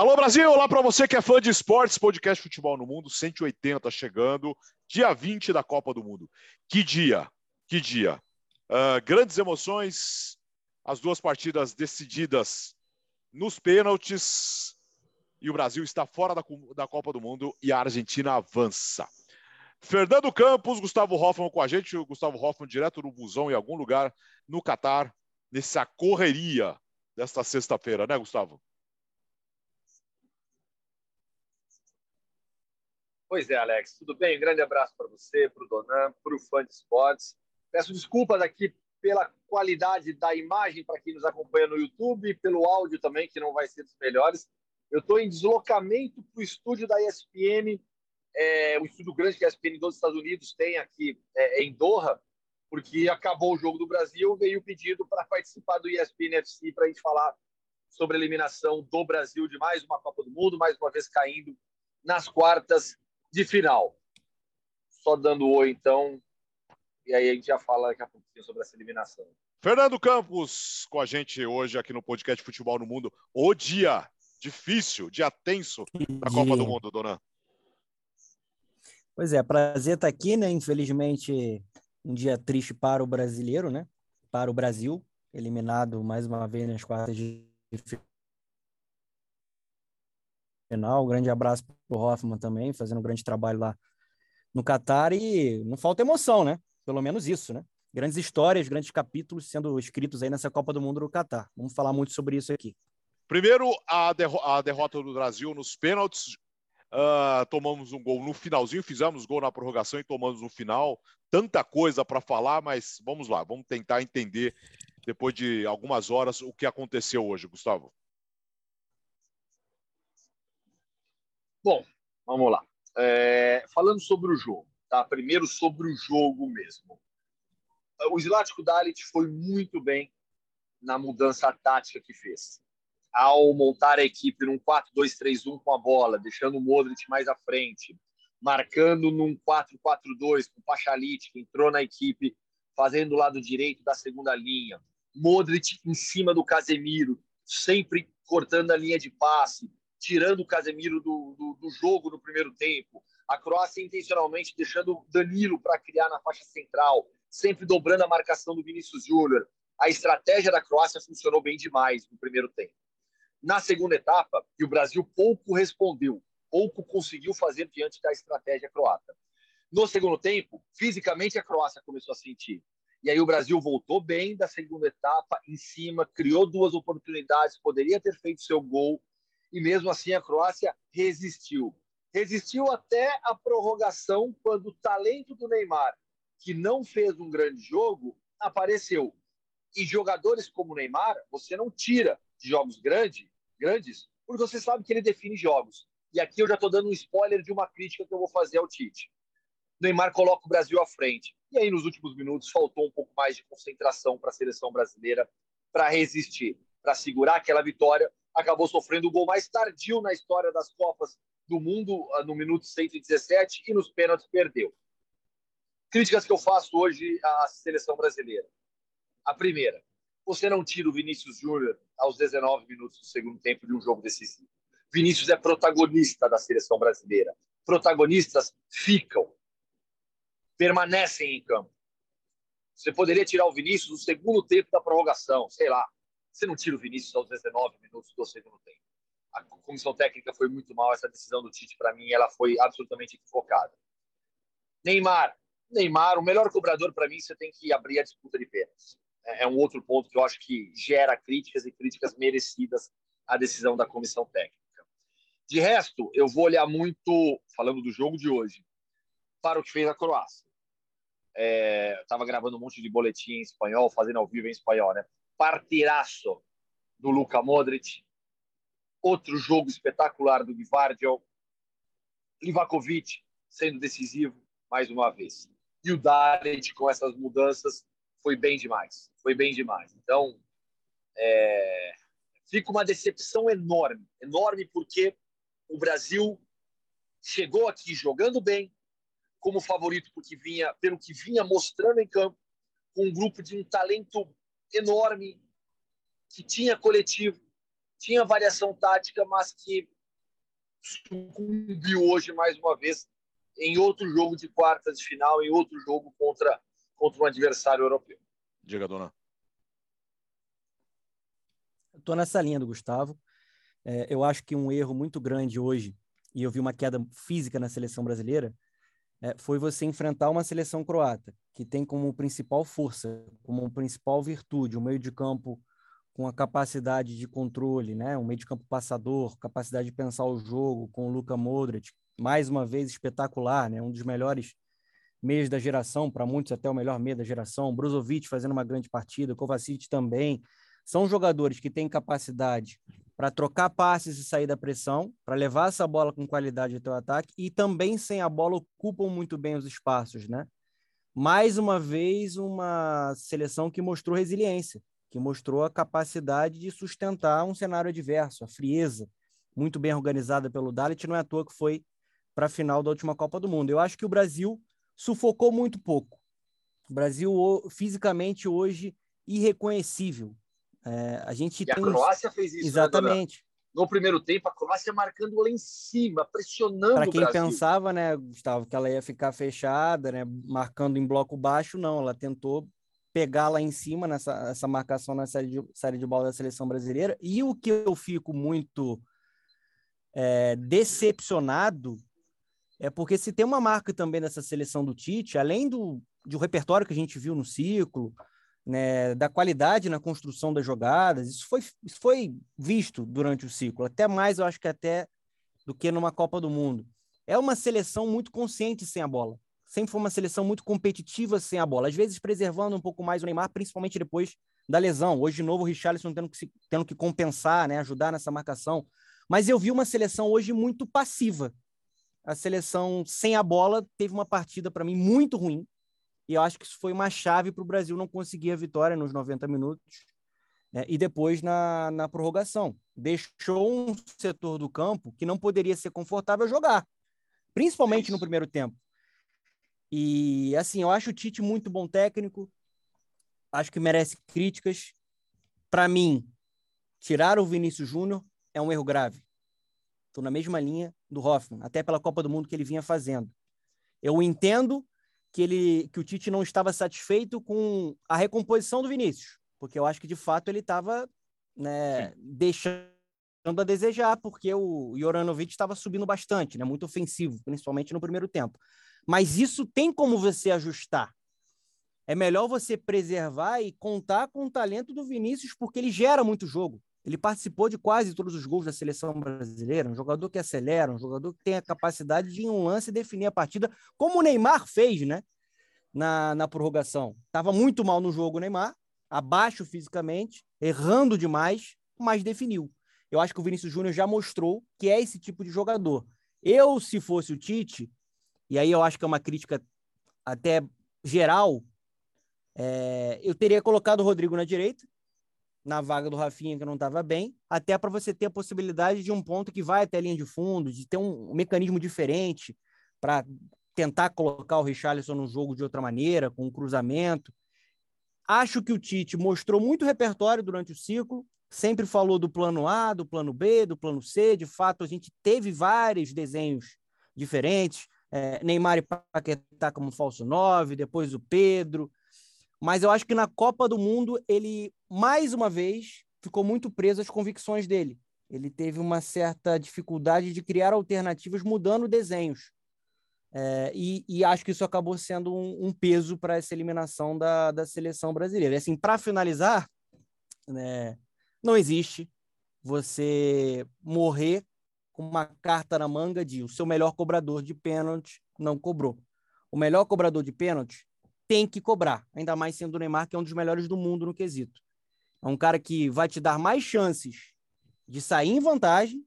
Alô Brasil, olá para você que é fã de esportes, podcast Futebol no Mundo 180 chegando, dia 20 da Copa do Mundo. Que dia, que dia. Uh, grandes emoções, as duas partidas decididas nos pênaltis e o Brasil está fora da, da Copa do Mundo e a Argentina avança. Fernando Campos, Gustavo Hoffman com a gente, o Gustavo Hoffman direto no busão em algum lugar no Catar, nessa correria desta sexta-feira, né, Gustavo? Pois é, Alex. Tudo bem? Um grande abraço para você, para o Donan, para o fã de esportes. Peço desculpas aqui pela qualidade da imagem para quem nos acompanha no YouTube, pelo áudio também, que não vai ser dos melhores. Eu estou em deslocamento para o estúdio da ESPN, é, o estúdio grande que a ESPN dos Estados Unidos tem aqui é, em Doha, porque acabou o jogo do Brasil, veio o pedido para participar do ESPN FC para a gente falar sobre a eliminação do Brasil de mais uma Copa do Mundo, mais uma vez caindo nas quartas de final. Só dando oi, então, e aí a gente já fala daqui a pouquinho sobre essa eliminação. Fernando Campos com a gente hoje aqui no podcast Futebol no Mundo. O dia difícil, dia tenso da Copa do Mundo, dona. Pois é, prazer estar aqui, né? Infelizmente, um dia triste para o brasileiro, né? Para o Brasil, eliminado mais uma vez nas quartas de final. Um grande abraço para o Hoffman também, fazendo um grande trabalho lá no Catar. E não falta emoção, né? Pelo menos isso, né? Grandes histórias, grandes capítulos sendo escritos aí nessa Copa do Mundo no Catar. Vamos falar muito sobre isso aqui. Primeiro, a, derro a derrota do Brasil nos pênaltis. Uh, tomamos um gol no finalzinho, fizemos gol na prorrogação e tomamos no final. Tanta coisa para falar, mas vamos lá, vamos tentar entender depois de algumas horas o que aconteceu hoje, Gustavo. Bom, vamos lá. É, falando sobre o jogo, tá? Primeiro sobre o jogo mesmo. O Zlatko Dalit foi muito bem na mudança tática que fez. Ao montar a equipe num 4-2-3-1 com a bola, deixando o Modric mais à frente, marcando num 4-4-2 com o Pachalit, que entrou na equipe, fazendo o lado direito da segunda linha. Modric em cima do Casemiro, sempre cortando a linha de passe, tirando o Casemiro do, do, do jogo no primeiro tempo. A Croácia intencionalmente deixando Danilo para criar na faixa central, sempre dobrando a marcação do Vinícius Júnior. A estratégia da Croácia funcionou bem demais no primeiro tempo. Na segunda etapa, e o Brasil pouco respondeu, pouco conseguiu fazer diante da estratégia croata. No segundo tempo, fisicamente a Croácia começou a sentir. E aí o Brasil voltou bem da segunda etapa, em cima, criou duas oportunidades, poderia ter feito seu gol, e mesmo assim a Croácia resistiu. Resistiu até a prorrogação, quando o talento do Neymar, que não fez um grande jogo, apareceu. E jogadores como o Neymar, você não tira de jogos grande, grandes, porque você sabe que ele define jogos. E aqui eu já estou dando um spoiler de uma crítica que eu vou fazer ao Tite. Neymar coloca o Brasil à frente. E aí, nos últimos minutos, faltou um pouco mais de concentração para a seleção brasileira para resistir, para segurar aquela vitória acabou sofrendo o gol mais tardio na história das Copas do Mundo, ah, no minuto 117, e nos pênaltis perdeu. Críticas que eu faço hoje à seleção brasileira. A primeira, você não tira o Vinícius Júnior aos 19 minutos do segundo tempo de um jogo decisivo. Vinícius é protagonista da seleção brasileira. Protagonistas ficam, permanecem em campo. Você poderia tirar o Vinícius no segundo tempo da prorrogação, sei lá, você não tira o Vinícius aos 19 minutos do segundo tempo. A comissão técnica foi muito mal. Essa decisão do Tite, para mim, ela foi absolutamente equivocada. Neymar. Neymar, o melhor cobrador, para mim, você tem que abrir a disputa de pênaltis. É, é um outro ponto que eu acho que gera críticas e críticas merecidas à decisão da comissão técnica. De resto, eu vou olhar muito, falando do jogo de hoje, para o que fez a Croácia. É, Estava gravando um monte de boletim em espanhol, fazendo ao vivo em espanhol, né? Partiraço do Luka Modric, outro jogo espetacular do Gvardiol, Livakovic sendo decisivo mais uma vez. E o Dalit com essas mudanças foi bem demais, foi bem demais. Então, é... fica uma decepção enorme, enorme porque o Brasil chegou aqui jogando bem, como favorito porque vinha, pelo que vinha mostrando em campo, com um grupo de um talento enorme, que tinha coletivo, tinha variação tática, mas que sucumbiu hoje mais uma vez em outro jogo de quartas de final, em outro jogo contra, contra um adversário europeu. Diga, dona. Estou nessa linha do Gustavo. É, eu acho que um erro muito grande hoje, e eu vi uma queda física na seleção brasileira, é, foi você enfrentar uma seleção croata, que tem como principal força, como principal virtude, um meio de campo com a capacidade de controle, né? um meio de campo passador, capacidade de pensar o jogo, com o Luka Modric, mais uma vez espetacular, né? um dos melhores meios da geração, para muitos até o melhor meio da geração, Brozovic fazendo uma grande partida, Kovacic também, são jogadores que têm capacidade para trocar passes e sair da pressão, para levar essa bola com qualidade até o ataque e também sem a bola ocupam muito bem os espaços, né? Mais uma vez uma seleção que mostrou resiliência, que mostrou a capacidade de sustentar um cenário adverso, a frieza, muito bem organizada pelo Dalit, não é à toa que foi para a final da última Copa do Mundo. Eu acho que o Brasil sufocou muito pouco. O Brasil fisicamente hoje irreconhecível. É, a gente e tem... a Croácia fez isso. Né, Exatamente. Né, no primeiro tempo, a Croácia marcando lá em cima, pressionando Para quem pensava, né, Gustavo, que ela ia ficar fechada, né, marcando em bloco baixo, não. Ela tentou pegar lá em cima nessa essa marcação na série de, série de bola da seleção brasileira. E o que eu fico muito é, decepcionado é porque se tem uma marca também dessa seleção do Tite, além do, do repertório que a gente viu no ciclo, né, da qualidade na construção das jogadas. Isso foi, isso foi visto durante o ciclo, até mais, eu acho que até do que numa Copa do Mundo. É uma seleção muito consciente sem a bola. Sempre foi uma seleção muito competitiva sem a bola, às vezes preservando um pouco mais o Neymar, principalmente depois da lesão. Hoje, de novo, o Richarlison tendo que, se, tendo que compensar, né, ajudar nessa marcação. Mas eu vi uma seleção hoje muito passiva. A seleção sem a bola teve uma partida, para mim, muito ruim e eu acho que isso foi uma chave para o Brasil não conseguir a vitória nos 90 minutos né? e depois na, na prorrogação. Deixou um setor do campo que não poderia ser confortável jogar, principalmente no primeiro tempo. E assim, eu acho o Tite muito bom técnico, acho que merece críticas. Para mim, tirar o Vinícius Júnior é um erro grave. Estou na mesma linha do Hoffman, até pela Copa do Mundo que ele vinha fazendo. Eu entendo que ele que o Tite não estava satisfeito com a recomposição do Vinícius, porque eu acho que de fato ele estava né, deixando a desejar, porque o Joranovic estava subindo bastante, né, muito ofensivo, principalmente no primeiro tempo. Mas isso tem como você ajustar. É melhor você preservar e contar com o talento do Vinícius, porque ele gera muito jogo. Ele participou de quase todos os gols da seleção brasileira, um jogador que acelera, um jogador que tem a capacidade de, em um lance, definir a partida, como o Neymar fez, né? Na, na prorrogação. Estava muito mal no jogo, o Neymar, abaixo fisicamente, errando demais, mas definiu. Eu acho que o Vinícius Júnior já mostrou que é esse tipo de jogador. Eu, se fosse o Tite, e aí eu acho que é uma crítica até geral, é, eu teria colocado o Rodrigo na direita, na vaga do Rafinha, que não estava bem, até para você ter a possibilidade de um ponto que vai até a linha de fundo, de ter um, mecanismo diferente para tentar colocar o Richarlison no jogo de outra maneira, com um cruzamento. Acho que o Tite mostrou muito repertório durante o ciclo, sempre falou do plano A, do plano B, do plano C. De fato, a gente teve vários desenhos diferentes. É, Neymar e Paquetá como falso 9, depois o Pedro, mas eu acho que na Copa do Mundo ele, mais uma vez, ficou muito preso às convicções dele. Ele teve uma certa dificuldade de criar alternativas mudando desenhos. É, e, e, acho que isso acabou sendo um, um peso para essa eliminação da, da seleção brasileira. E, assim, para finalizar, né, não existe você morrer com uma carta na manga de o seu melhor cobrador de pênalti não cobrou. O melhor cobrador de pênalti tem que cobrar, ainda mais sendo o Neymar, que é um dos melhores do mundo no quesito. É um cara que vai te dar mais chances de sair em vantagem,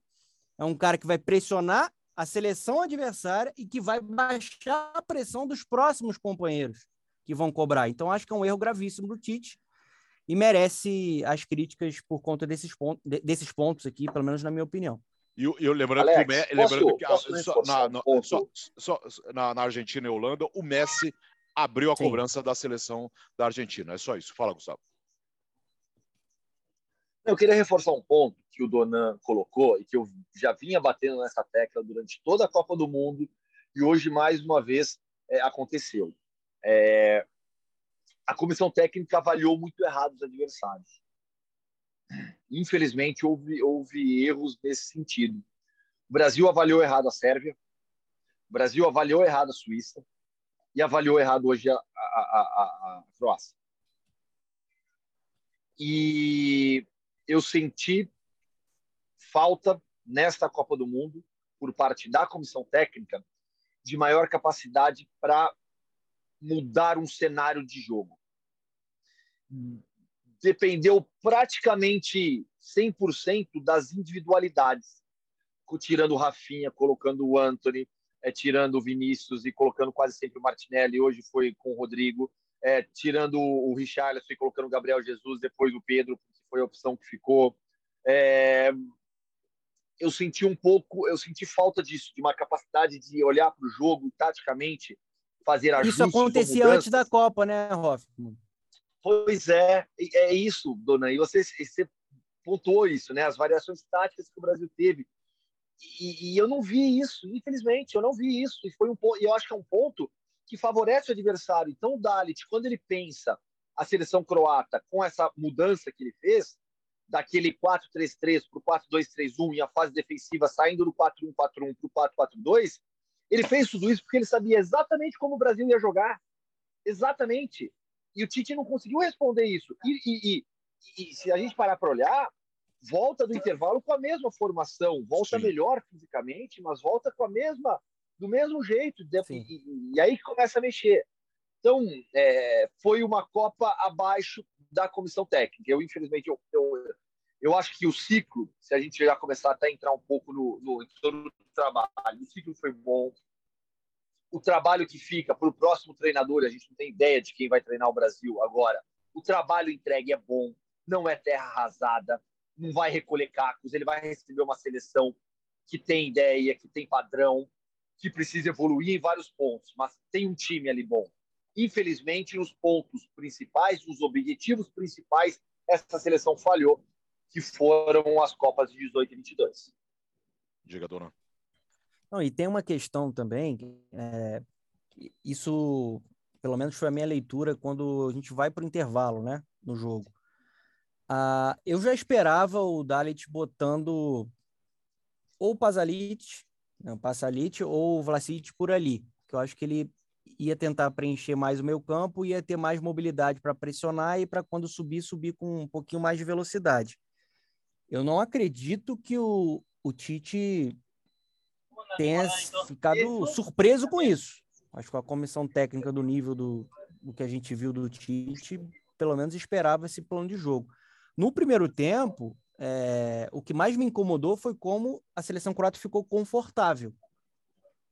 é um cara que vai pressionar a seleção adversária e que vai baixar a pressão dos próximos companheiros que vão cobrar. Então, acho que é um erro gravíssimo do Tite e merece as críticas por conta desses, pontos, desses pontos aqui, pelo menos na minha opinião. E eu, eu lembrando Alex, que, o, lembrando que só, na, na, só, só, na, na Argentina e Holanda, o Messi abriu a Sim. cobrança da seleção da Argentina. É só isso. Fala, Gustavo. Eu queria reforçar um ponto que o Donan colocou e que eu já vinha batendo nessa tecla durante toda a Copa do Mundo e hoje mais uma vez é, aconteceu. É, a comissão técnica avaliou muito errado os adversários. Infelizmente houve, houve erros nesse sentido. O Brasil avaliou errado a Sérvia, o Brasil avaliou errado a Suíça e avaliou errado hoje a, a, a, a Croácia. E eu senti falta nesta Copa do Mundo, por parte da comissão técnica, de maior capacidade para mudar um cenário de jogo. Dependeu praticamente 100% das individualidades, tirando o Rafinha, colocando o Anthony, é, tirando o Vinícius e colocando quase sempre o Martinelli, hoje foi com o Rodrigo, é, tirando o Richarlison e colocando o Gabriel Jesus, depois o Pedro, foi a opção que ficou. É, eu senti um pouco, eu senti falta disso, de uma capacidade de olhar para o jogo taticamente, fazer ajustes. Isso acontecia antes da Copa, né, Hoffman? Pois é, é isso, dona. E você, você pontuou isso, né? As variações táticas que o Brasil teve. E, e, eu não vi isso, infelizmente, eu não vi isso. E foi um ponto, eu acho que é um ponto que favorece o adversário. Então, o Dalit, quando ele pensa a seleção croata com essa mudança que ele fez, daquele 4-3-3 para o 4-2-3-1 e a fase defensiva saindo do 4-1-4-1 para o 4-4-2, ele fez tudo isso porque ele sabia exatamente como o Brasil ia jogar. Exatamente. E o Tite não conseguiu responder isso. E, e, e, e se a gente parar para olhar, volta do intervalo com a mesma formação, volta Sim. melhor fisicamente, mas volta com a mesma, do mesmo jeito. E, aí que começa a mexer. Então, é, foi uma Copa abaixo da comissão técnica. Eu, infelizmente, eu, eu, eu acho que o ciclo, se a gente já começar até a entrar um pouco no, no, no trabalho, o ciclo foi bom. O trabalho que fica para o próximo treinador, a gente não tem ideia de quem vai treinar o Brasil agora. O trabalho entregue é bom, não é terra arrasada, não vai recolher cacos, ele vai receber uma seleção que tem ideia, que tem padrão, que precisa evoluir em vários pontos, mas tem um time ali bom. Infelizmente, nos pontos principais, nos objetivos principais, essa seleção falhou, que foram as Copas de 18 e 22. Diga, dona. Não, e tem uma questão também, é, isso, pelo menos foi a minha leitura quando a gente vai para o intervalo, né, no jogo. Ah, eu já esperava o Dalit botando ou o Pasalic, não, Pasalic ou o Vlasic por ali, que eu acho que ele ia tentar preencher mais o meu campo, ia ter mais mobilidade para pressionar e para quando subir, subir com um pouquinho mais de velocidade. Eu não acredito que o, o Tite tenha ficado surpreso com isso. Acho que a comissão técnica do nível do, do que a gente viu do Tite, pelo menos esperava esse plano de jogo. No primeiro tempo, é, o que mais me incomodou foi como a seleção croata ficou confortável.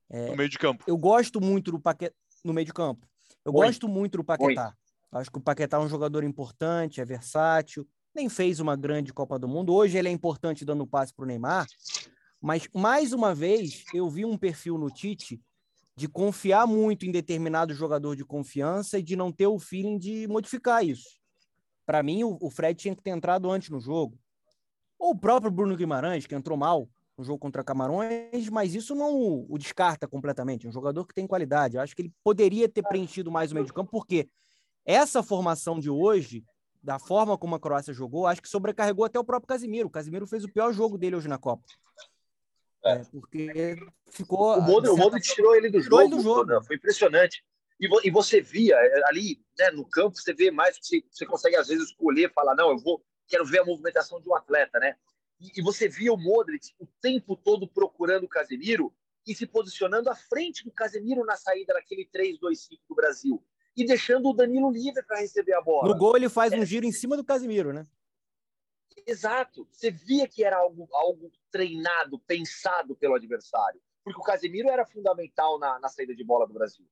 É, no meio de campo. Eu gosto muito do Paquetá no meio de campo. Eu Oi. gosto muito do Paquetá. Oi. Acho que o Paquetá é um jogador importante, é versátil. Nem fez uma grande Copa do Mundo. Hoje ele é importante dando passe para o Neymar. Mas, mais uma vez, eu vi um perfil no Tite de confiar muito em determinado jogador de confiança e de não ter o feeling de modificar isso. Para mim, o Fred tinha que ter entrado antes no jogo. Ou o próprio Bruno Guimarães, que entrou mal, no jogo contra Camarões, mas isso não o, o descarta completamente. É um jogador que tem qualidade. Eu acho que ele poderia ter preenchido mais o meio de campo, porque essa formação de hoje, da forma como a Croácia jogou, acho que sobrecarregou até o próprio Casimiro. O Casimiro fez o pior jogo dele hoje na Copa. É, é porque ficou. O Modric, certa... tirou ele do tirou jogo. Ele do jogo. Foi impressionante. E, e, você via é, ali né, no campo, você vê mais, você, você consegue às vezes escolher, falar, não, eu vou, quero ver a movimentação de um atleta, né? e, você via o Modric o tempo todo procurando o Casemiro e se posicionando à frente do Casemiro na saída daquele 3-2-5 do Brasil e deixando o Danilo livre para receber a bola. No gol ele faz é. um giro em cima do Casemiro, né? Exato. Você via que era algo, algo treinado, pensado pelo adversário. Porque o Casemiro era fundamental na, na saída de bola do Brasil.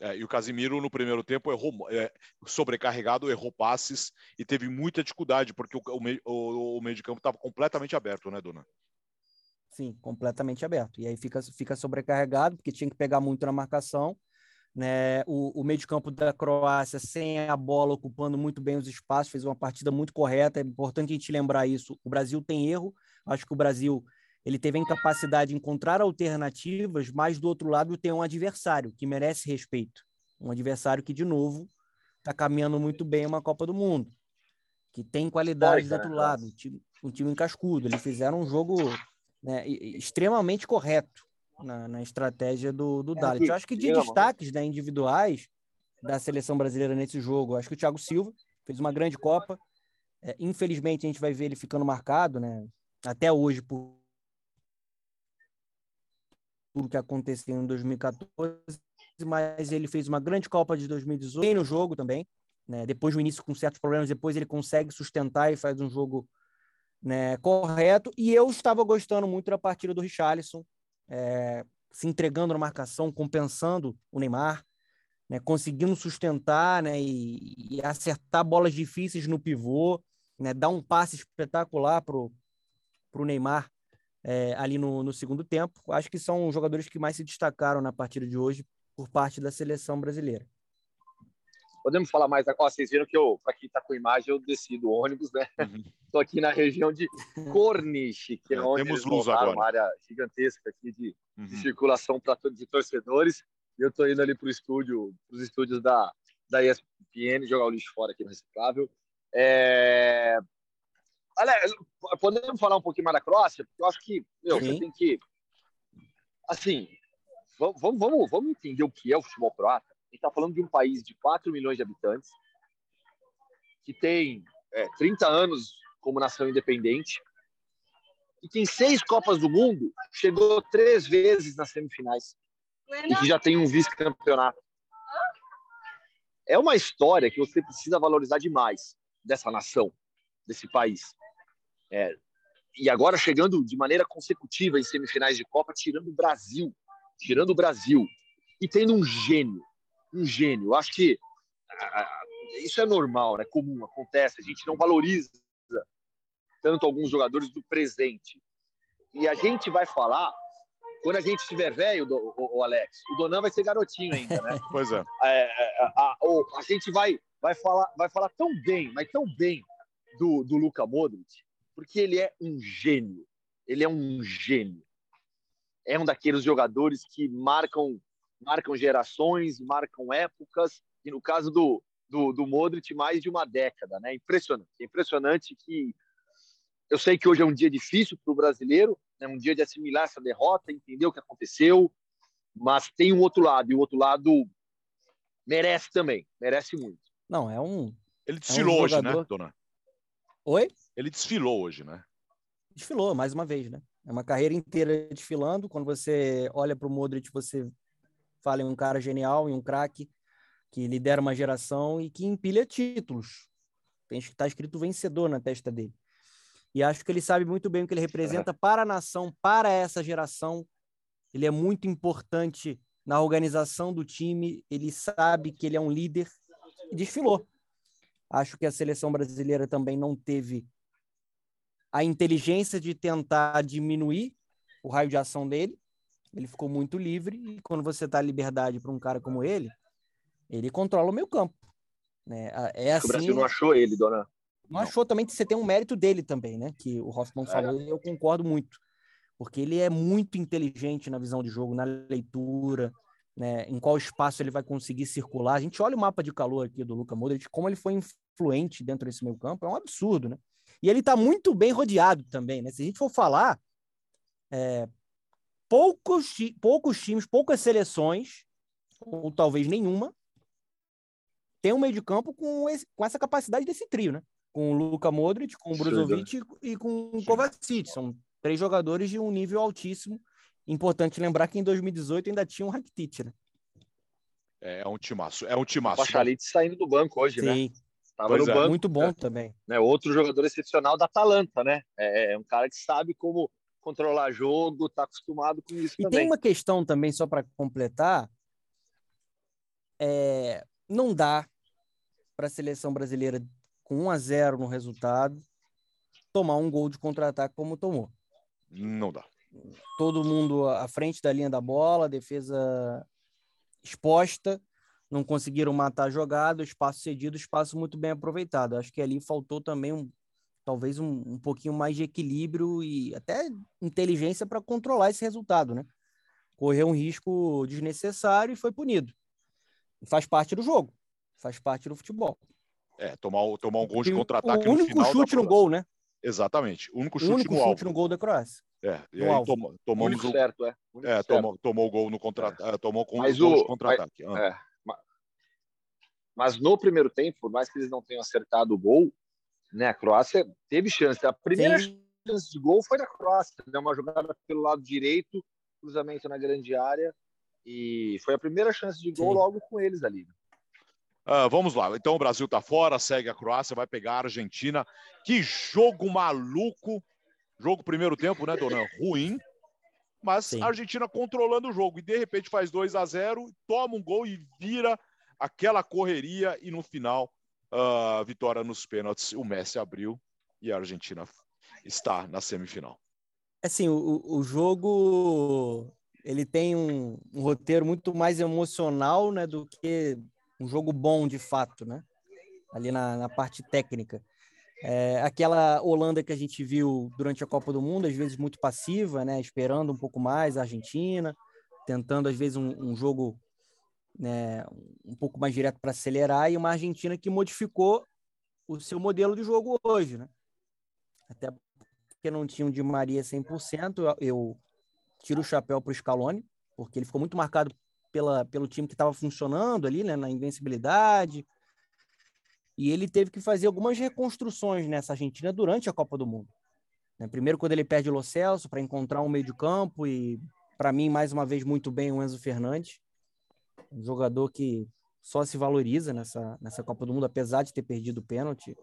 É, e o Casimiro, no primeiro tempo, errou, é, sobrecarregado, errou passes e teve muita dificuldade, porque o, o, o meio de campo estava completamente aberto, né, Dona? Sim, completamente aberto. E aí fica, fica sobrecarregado, porque tinha que pegar muito na marcação. Né? O, o meio de campo da Croácia, sem a bola, ocupando muito bem os espaços, fez uma partida muito correta. É importante a gente lembrar isso. O Brasil tem erro. Acho que o Brasil ele teve a incapacidade de encontrar alternativas, mas do outro lado tem um adversário que merece respeito. Um adversário que, de novo, está caminhando muito bem uma Copa do Mundo, que tem qualidade do outro né? lado, um time, um time encascudo. Eles fizeram um jogo né, extremamente correto na, na estratégia do, do é, Dalit. Eu acho que de destaques né, individuais da seleção brasileira nesse jogo, acho que o Thiago Silva fez uma grande Copa. É, infelizmente, a gente vai ver ele ficando marcado, né? Até hoje, por tudo que aconteceu em 2014, mas ele fez uma grande Copa de 2018, bem no jogo também, né? Depois do início com certos problemas, depois ele consegue sustentar e faz um jogo né, correto. E eu estava gostando muito da partida do Richarlison, é, se entregando na marcação, compensando o Neymar, né, conseguindo sustentar né, e, e, acertar bolas difíceis no pivô, né, dar um passe espetacular para o Neymar é, ali no, no, segundo tempo. Acho que são os jogadores que mais se destacaram na partida de hoje por parte da seleção brasileira. Podemos falar mais agora? Vocês viram que eu, para quem está com imagem, eu desci do ônibus, né? Estou uhum. aqui na região de Corniche, que é, é onde temos luz agora. uma área gigantesca aqui de, uhum. de circulação para de torcedores. E eu estou indo ali para o estúdio, os estúdios da, da ESPN, jogar o lixo fora aqui no reciclável. É... Olha, podemos falar um pouquinho mais da Croácia? Porque eu acho que meu, você tem que. Assim, vamos, vamos, vamos entender o que é o futebol croata gente está falando de um país de 4 milhões de habitantes, que tem é, 30 anos como nação independente, e que em seis Copas do Mundo chegou três vezes nas semifinais, e que já tem um vice-campeonato. É uma história que você precisa valorizar demais dessa nação, desse país. É, e agora chegando de maneira consecutiva em semifinais de Copa, tirando o Brasil, tirando o Brasil e tendo um gênio, um gênio. Eu acho que isso é normal, é né? comum, acontece. A gente não valoriza tanto alguns jogadores do presente. E a gente vai falar quando a gente estiver velho, o, Alex. O Donan vai ser garotinho ainda, né? Pois é. é, é a, a, a, gente vai, vai, falar, vai falar tão bem, mas tão bem do, do Luka Modric, porque ele é um gênio. Ele é um gênio. É um daqueles jogadores que marcam marcam gerações, marcam épocas, e no caso do, do, do Modric, mais de uma década. Né? Impressionante. É impressionante que eu sei que hoje é um dia difícil para o brasileiro, é né? um dia de assimilar essa derrota, entender o que aconteceu, mas tem um outro lado, e o outro lado merece também, merece muito. Não, é um. Ele desfilou é um hoje, né, dona? Oi? Ele desfilou hoje, né? Desfilou, mais uma vez, né? É uma carreira inteira desfilando. Quando você olha para o Modric, você fala em um cara genial, em um craque que lidera uma geração e que empilha títulos. Está escrito vencedor na testa dele. E acho que ele sabe muito bem o que ele representa para a nação, para essa geração. Ele é muito importante na organização do time, ele sabe que ele é um líder e desfilou. Acho que a seleção brasileira também não teve a inteligência de tentar diminuir o raio de ação dele. Ele ficou muito livre e quando você dá liberdade para um cara como ele, ele controla o meio campo. Né? É assim, o Brasil não achou ele, dona. Não, não, achou também que você tem um mérito dele também, né? Que o Hoffman é. falou e eu concordo muito. Porque ele é muito inteligente na visão de jogo, na leitura, né? em qual espaço ele vai conseguir circular. A gente olha o mapa de calor aqui do Luca Modric, como ele foi influente dentro desse meio campo, é um absurdo, né? E ele está muito bem rodeado também, né? Se a gente for falar, é, poucos, poucos times, poucas seleções, ou talvez nenhuma, tem um meio de campo com, esse, com essa capacidade desse trio, né? Com o Luka Modric, com o Brozovic e com o Kovacic. São três jogadores de um nível altíssimo. Importante lembrar que em 2018 ainda tinha um Rakitic, né? É, é um timaço, é um timaço. O Pachalit saindo do banco hoje, né? Sim. né? Tava pois no é. banco. Muito bom é. também. Né? Outro jogador excepcional da Atalanta, né? É, é um cara que sabe como controlar jogo, está acostumado com isso e também. tem uma questão também, só para completar, é, não dá para a seleção brasileira, com 1 a 0 no resultado, tomar um gol de contra-ataque como tomou. Não dá. Todo mundo à frente da linha da bola, defesa exposta, não conseguiram matar a jogada, espaço cedido, espaço muito bem aproveitado. Acho que ali faltou também um, talvez um, um pouquinho mais de equilíbrio e até inteligência para controlar esse resultado, né? Correu um risco desnecessário e foi punido. Faz parte do jogo, faz parte do futebol. É, tomar, tomar um gol de contra-ataque no final. O único chute no gol, né? Exatamente. O único chute, o único no, chute no gol da Croácia. É, e aí tom, tomamos o certo, é. é tomou, tomou o gol no contra é. tomou com mas o gol de contra-ataque. Ah. Mas no primeiro tempo, por mais que eles não tenham acertado o gol, né, a Croácia teve chance. A primeira Sim. chance de gol foi da Croácia, né, uma jogada pelo lado direito, cruzamento na grande área, e foi a primeira chance de gol Sim. logo com eles ali. Uh, vamos lá. Então o Brasil está fora, segue a Croácia, vai pegar a Argentina. Que jogo maluco! Jogo primeiro tempo, né, Donan? Ruim. Mas Sim. a Argentina controlando o jogo. E de repente faz 2 a 0 toma um gol e vira aquela correria. E no final, uh, vitória nos pênaltis. O Messi abriu e a Argentina está na semifinal. Assim, o, o jogo ele tem um, um roteiro muito mais emocional né, do que um jogo bom de fato, né? Ali na, na parte técnica. É, aquela Holanda que a gente viu durante a Copa do Mundo, às vezes muito passiva, né? Esperando um pouco mais a Argentina, tentando às vezes um, um jogo né, um pouco mais direto para acelerar, e uma Argentina que modificou o seu modelo de jogo hoje, né? Até porque não tinha um Di Maria 100%, eu, eu tiro o chapéu para o Scaloni, porque ele ficou muito marcado pela, pelo time que estava funcionando ali, né, na invencibilidade. E ele teve que fazer algumas reconstruções nessa Argentina durante a Copa do Mundo. Né? Primeiro, quando ele perde o Lo Celso para encontrar um meio de campo, e para mim, mais uma vez, muito bem o Enzo Fernandes, um jogador que só se valoriza nessa, nessa Copa do Mundo, apesar de ter perdido o pênalti.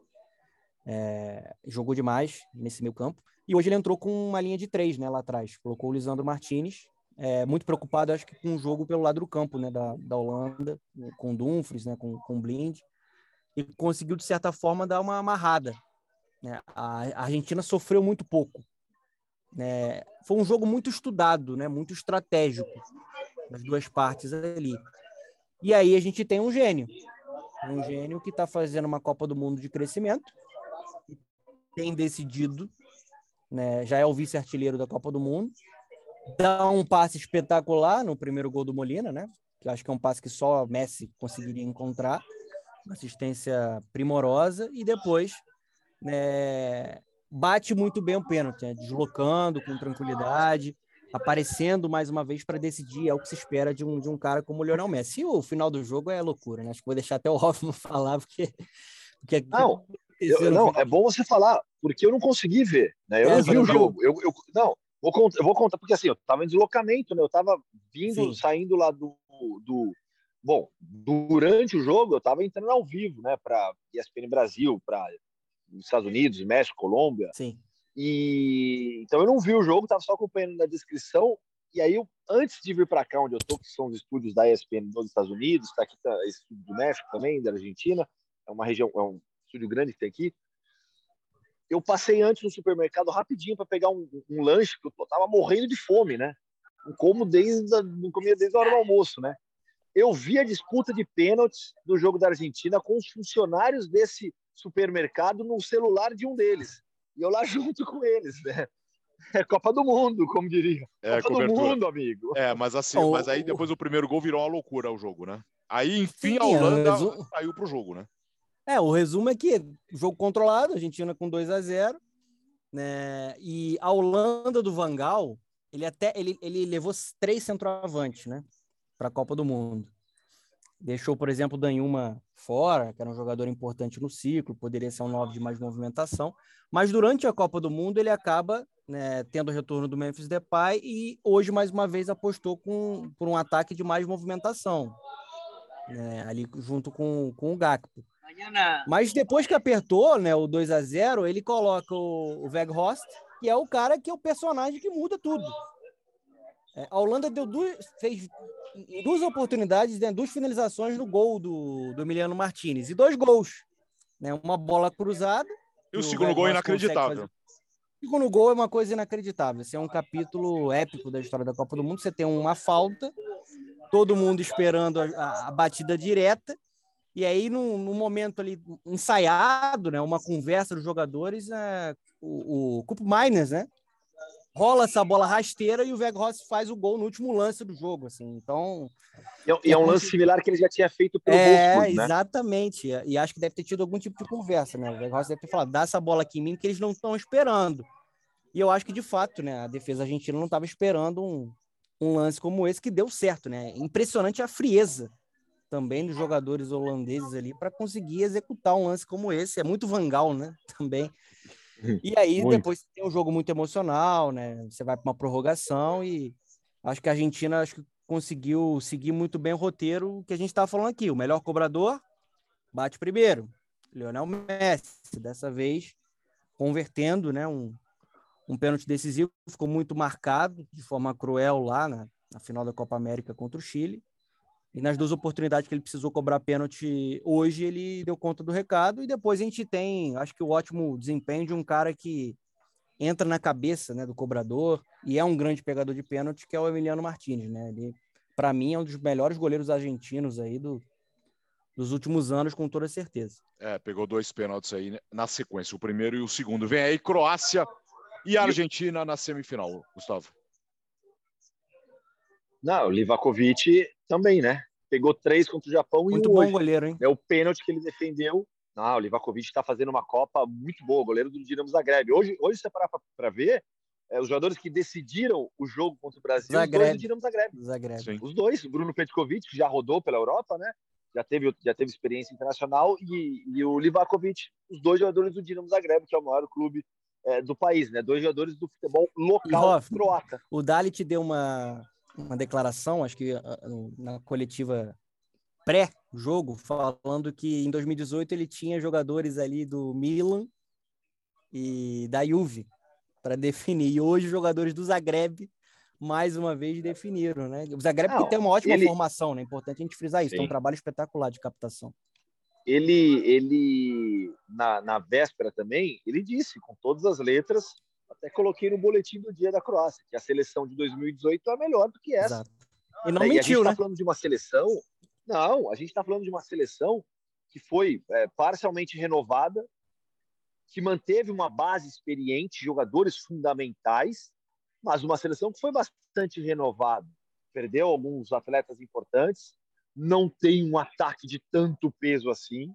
É, jogou demais nesse meio campo. E hoje ele entrou com uma linha de três né, lá atrás. Colocou o Lisandro Martinez é, muito preocupado, acho que com o jogo pelo lado do campo, né, da, da Holanda, com Dumfries, né, com, com Blind, e conseguiu, de certa forma, dar uma amarrada. Né? A, Argentina sofreu muito pouco. Né? Foi um jogo muito estudado, né, muito estratégico, das duas partes ali. E aí a gente tem um gênio, um gênio que está fazendo uma Copa do Mundo de crescimento, tem decidido, né, já é o vice-artilheiro da Copa do Mundo, dá um passe espetacular no primeiro gol do Molina, né? Que eu acho que é um passe que só Messi conseguiria encontrar, uma assistência primorosa e depois né, bate muito bem o pênalti, né? deslocando com tranquilidade, aparecendo mais uma vez para decidir, é o que se espera de um, de um cara como o Lionel Messi. E o final do jogo é loucura, né? Acho que vou deixar até o Hoffman falar, porque. porque não, eu, não é bom você falar, porque eu não consegui ver, né? Eu é, não vi o jogo. Eu, eu, não, Vou contar, eu vou contar, porque assim, eu estava em deslocamento, né? Eu estava vindo, Sim. saindo lá do, do. Bom, durante o jogo eu estava entrando ao vivo, né? Para ESPN Brasil, para Estados Unidos, México, Colômbia. Sim. E então eu não vi o jogo, estava só acompanhando na descrição. E aí, eu, antes de vir para cá, onde eu estou, que são os estúdios da ESPN dos Estados Unidos, está aqui tá, esse estúdio do México também, da Argentina, é uma região, é um estúdio grande que tem aqui eu passei antes no supermercado rapidinho para pegar um, um, lanche, que eu tava morrendo de fome, né? Não como desde a, não comia desde a hora do almoço, né? Eu vi a disputa de pênaltis do jogo da Argentina com os funcionários desse supermercado no celular de um deles. E eu lá junto com eles, né? É Copa do Mundo, como diria. É, Copa cobertura. do Mundo, amigo. É, mas assim, oh, mas aí depois o primeiro gol virou uma loucura o jogo, né? Aí, enfim, a Holanda saiu pro jogo, né? É, o resumo é que jogo controlado, a Argentina com 2 a 0 né? E a Holanda do Vangal, ele até ele, ele levou três centroavantes, né, para a Copa do Mundo. Deixou, por exemplo, o Danhuma fora, que era um jogador importante no ciclo, poderia ser um 9 de mais movimentação, mas durante a Copa do Mundo ele acaba né, tendo o retorno do Memphis Depay e hoje mais uma vez apostou com, por um ataque de mais movimentação, né, ali junto com, com o Gakpo. Mas depois que apertou né, o 2 a 0 ele coloca o, o Weghorst, que é o cara que é o personagem que muda tudo. É, a Holanda deu duas, fez duas oportunidades, né, duas finalizações no gol do, do Emiliano Martinez. E dois gols. Né, uma bola cruzada. E o segundo gol é inacreditável. O segundo gol é uma coisa inacreditável. Esse é um capítulo épico da história da Copa do Mundo. Você tem uma falta todo mundo esperando a, a batida direta. E aí, no, no, momento ali ensaiado, né, uma conversa dos jogadores, é, o, o Cup Miners, né, rola essa bola rasteira e o Vegas faz o gol no último lance do jogo, assim. Então, e é, é um lance similar que ele já tinha feito pelo É, Wolfsburg, né? exatamente. E acho que deve ter tido algum tipo de conversa, né? O Vegas deve ter falado, dá essa bola aqui em mim que eles não estão esperando. E eu acho que de fato, né, a defesa argentina não estava esperando um, um lance como esse que deu certo, né? Impressionante a frieza também dos jogadores holandeses ali para conseguir executar um lance como esse. É muito vangal, né? Também. E aí muito. depois tem um jogo muito emocional, né? Você vai para uma prorrogação e acho que a Argentina acho que conseguiu seguir muito bem o roteiro que a gente estava falando aqui. O melhor cobrador bate primeiro, Lionel Messi. Dessa vez convertendo, né? Um, um pênalti decisivo, ficou muito marcado de forma cruel lá na, na final da Copa América contra o Chile. E nas duas oportunidades que ele precisou cobrar pênalti hoje, ele deu conta do recado. E depois a gente tem, acho que o ótimo desempenho de um cara que entra na cabeça né, do cobrador e é um grande pegador de pênalti, que é o Emiliano Martinez. Né? Ele, para mim, é um dos melhores goleiros argentinos aí do, dos últimos anos, com toda certeza. É, pegou dois pênaltis aí na sequência, o primeiro e o segundo. Vem aí Croácia e Argentina na semifinal, Gustavo. Não, o Livakovic também, né? Pegou três contra o Japão muito e bom hoje. goleiro, hein? É o pênalti que ele defendeu. Não, o Livakovic está fazendo uma Copa muito boa, goleiro do Dinamo Zagreb. Hoje, hoje você parar para ver, é, os jogadores que decidiram o jogo contra o Brasil, Zagreb. os dois do Dinamo Zagreb. Zagreb. Os dois, o Bruno Petkovic, que já rodou pela Europa, né? Já teve, já teve experiência internacional, e, e o Livakovic, os dois jogadores do Dinamo Zagreb, que é o maior clube é, do país, né? Dois jogadores do futebol local Hoff, croata. O Dalit deu uma, uma declaração, acho que na coletiva pré-jogo, falando que em 2018 ele tinha jogadores ali do Milan e da Juve para definir. E hoje os jogadores do Zagreb mais uma vez definiram, né? O Zagreb Não, que tem uma ótima ele... formação, né? Importante a gente frisar isso. Sim. Tem um trabalho espetacular de captação ele, ele na, na véspera também, ele disse com todas as letras, até coloquei no boletim do dia da Croácia, que a seleção de 2018 é melhor do que essa. Exato. E não mentiu, a gente tá né? falando de uma seleção, não, a gente está falando de uma seleção que foi é, parcialmente renovada, que manteve uma base experiente, jogadores fundamentais, mas uma seleção que foi bastante renovada. Perdeu alguns atletas importantes, não tem um ataque de tanto peso assim.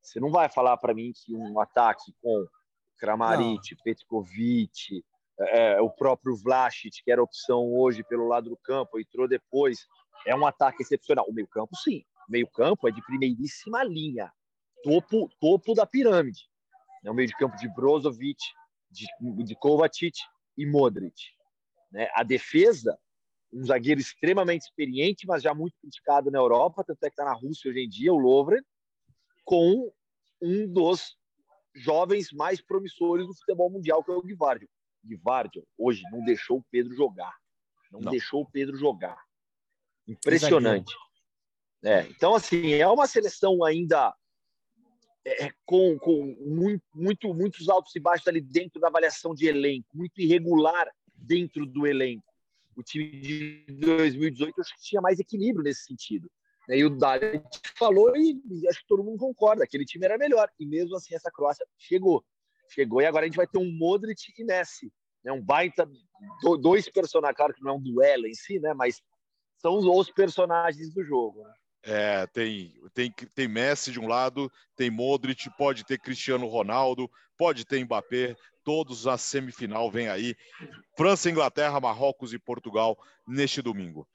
Você não vai falar para mim que um ataque com Kramaric, Petkovic, é, é, o próprio Vlasic, que era opção hoje pelo lado do campo, entrou depois, é um ataque excepcional. O meio-campo, sim. O meio-campo é de primeiríssima linha, topo, topo da pirâmide. É o meio de campo de Brozovic, de, de Kovacic e Modric. Né? A defesa um zagueiro extremamente experiente, mas já muito criticado na Europa, tanto é que está na Rússia hoje em dia, o Lovren, com um dos jovens mais promissores do futebol mundial, que é o Guivardio. Guivardio, hoje, não deixou o Pedro jogar. Não, não. deixou o Pedro jogar. Impressionante. É, então, assim, é uma seleção ainda é, com, com muito, muito, muitos altos e baixos ali dentro da avaliação de elenco, muito irregular dentro do elenco o time de 2018 acho que tinha mais equilíbrio nesse sentido. Né? E o Dalit falou e acho que todo mundo concorda, aquele time era melhor. E mesmo assim essa Croácia chegou. Chegou e agora a gente vai ter um Modric e Messi. Né? Um baita, dois personagens, claro que não é um duelo em si, né? mas são os personagens do jogo. Né? É, tem, tem, tem Messi de um lado, tem Modric, pode ter Cristiano Ronaldo, pode ter Mbappé, todos a semifinal vem aí. França, Inglaterra, Marrocos e Portugal neste domingo.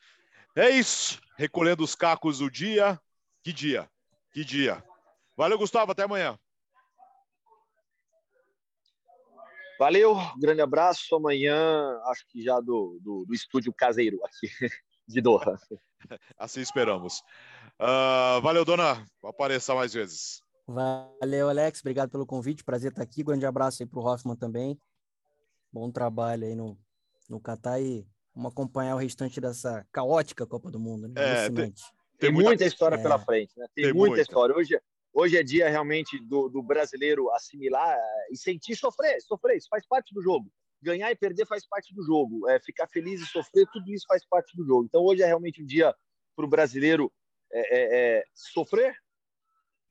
É isso, recolhendo os cacos do dia. Que dia, que dia. Valeu, Gustavo, até amanhã. Valeu, grande abraço. Amanhã, acho que já do, do, do estúdio caseiro aqui de Doha. Assim esperamos. Uh, valeu, dona. Apareça mais vezes. Valeu, Alex. Obrigado pelo convite. Prazer estar aqui. Grande abraço aí para o Hoffman também. Bom trabalho aí no, no Catar e vamos acompanhar o restante dessa caótica Copa do Mundo. Né? É, tem, tem, muita, muita história é... pela frente. Né? Tem, tem muita, muita, história. Hoje, hoje é dia realmente do, do brasileiro assimilar e sentir sofrer. Sofrer, isso faz parte do jogo. Ganhar e perder faz parte do jogo. É, ficar feliz e sofrer, tudo isso faz parte do jogo. Então hoje é realmente um dia o brasileiro é, é, é, sofrer,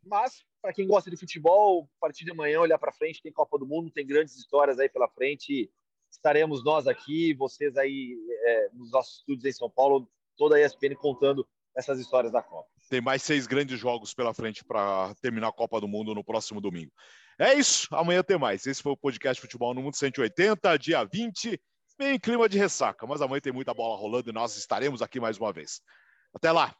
mas para quem gosta de futebol, a partir de amanhã olhar para frente, tem Copa do Mundo, tem grandes histórias aí pela frente. Estaremos nós aqui, vocês aí é, nos nossos estúdios em São Paulo, toda a ESPN contando essas histórias da Copa. Tem mais seis grandes jogos pela frente para terminar a Copa do Mundo no próximo domingo. É isso, amanhã tem mais. Esse foi o podcast Futebol no Mundo 180, dia 20, bem em clima de ressaca, mas amanhã tem muita bola rolando e nós estaremos aqui mais uma vez. Até lá!